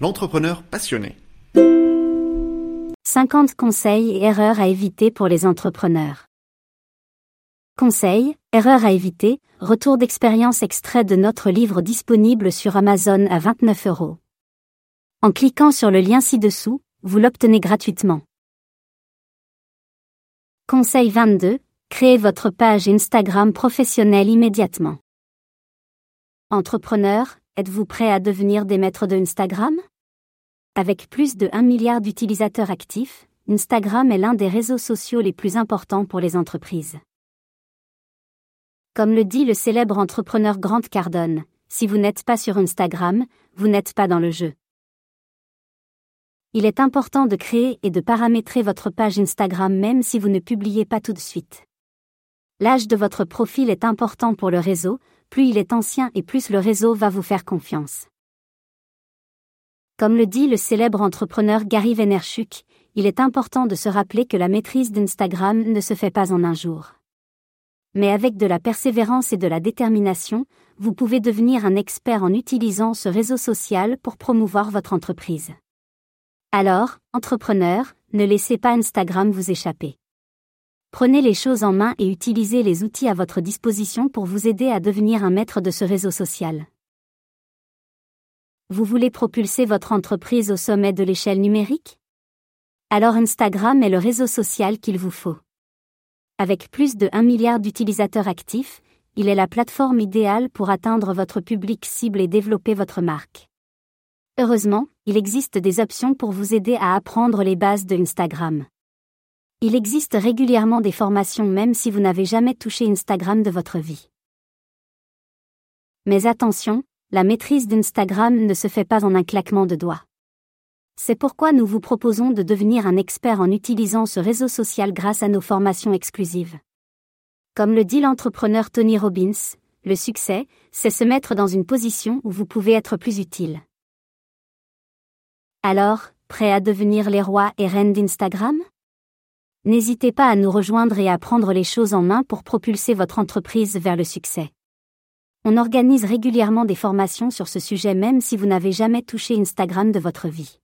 l'entrepreneur passionné. 50 conseils et erreurs à éviter pour les entrepreneurs. Conseils, erreurs à éviter, retour d'expérience extrait de notre livre disponible sur Amazon à 29 euros. En cliquant sur le lien ci-dessous, vous l'obtenez gratuitement. Conseil 22. Créez votre page Instagram professionnelle immédiatement. Entrepreneur, êtes-vous prêt à devenir des maîtres de Instagram? Avec plus de 1 milliard d'utilisateurs actifs, Instagram est l'un des réseaux sociaux les plus importants pour les entreprises. Comme le dit le célèbre entrepreneur Grant Cardone, si vous n'êtes pas sur Instagram, vous n'êtes pas dans le jeu. Il est important de créer et de paramétrer votre page Instagram même si vous ne publiez pas tout de suite. L'âge de votre profil est important pour le réseau, plus il est ancien et plus le réseau va vous faire confiance. Comme le dit le célèbre entrepreneur Gary Vaynerchuk, il est important de se rappeler que la maîtrise d'Instagram ne se fait pas en un jour. Mais avec de la persévérance et de la détermination, vous pouvez devenir un expert en utilisant ce réseau social pour promouvoir votre entreprise. Alors, entrepreneur, ne laissez pas Instagram vous échapper. Prenez les choses en main et utilisez les outils à votre disposition pour vous aider à devenir un maître de ce réseau social. Vous voulez propulser votre entreprise au sommet de l'échelle numérique? Alors Instagram est le réseau social qu'il vous faut. Avec plus de 1 milliard d'utilisateurs actifs, il est la plateforme idéale pour atteindre votre public cible et développer votre marque. Heureusement, il existe des options pour vous aider à apprendre les bases de Instagram. Il existe régulièrement des formations même si vous n'avez jamais touché Instagram de votre vie. Mais attention, la maîtrise d'Instagram ne se fait pas en un claquement de doigts. C'est pourquoi nous vous proposons de devenir un expert en utilisant ce réseau social grâce à nos formations exclusives. Comme le dit l'entrepreneur Tony Robbins, le succès, c'est se mettre dans une position où vous pouvez être plus utile. Alors, prêt à devenir les rois et reines d'Instagram? N'hésitez pas à nous rejoindre et à prendre les choses en main pour propulser votre entreprise vers le succès. On organise régulièrement des formations sur ce sujet même si vous n'avez jamais touché Instagram de votre vie.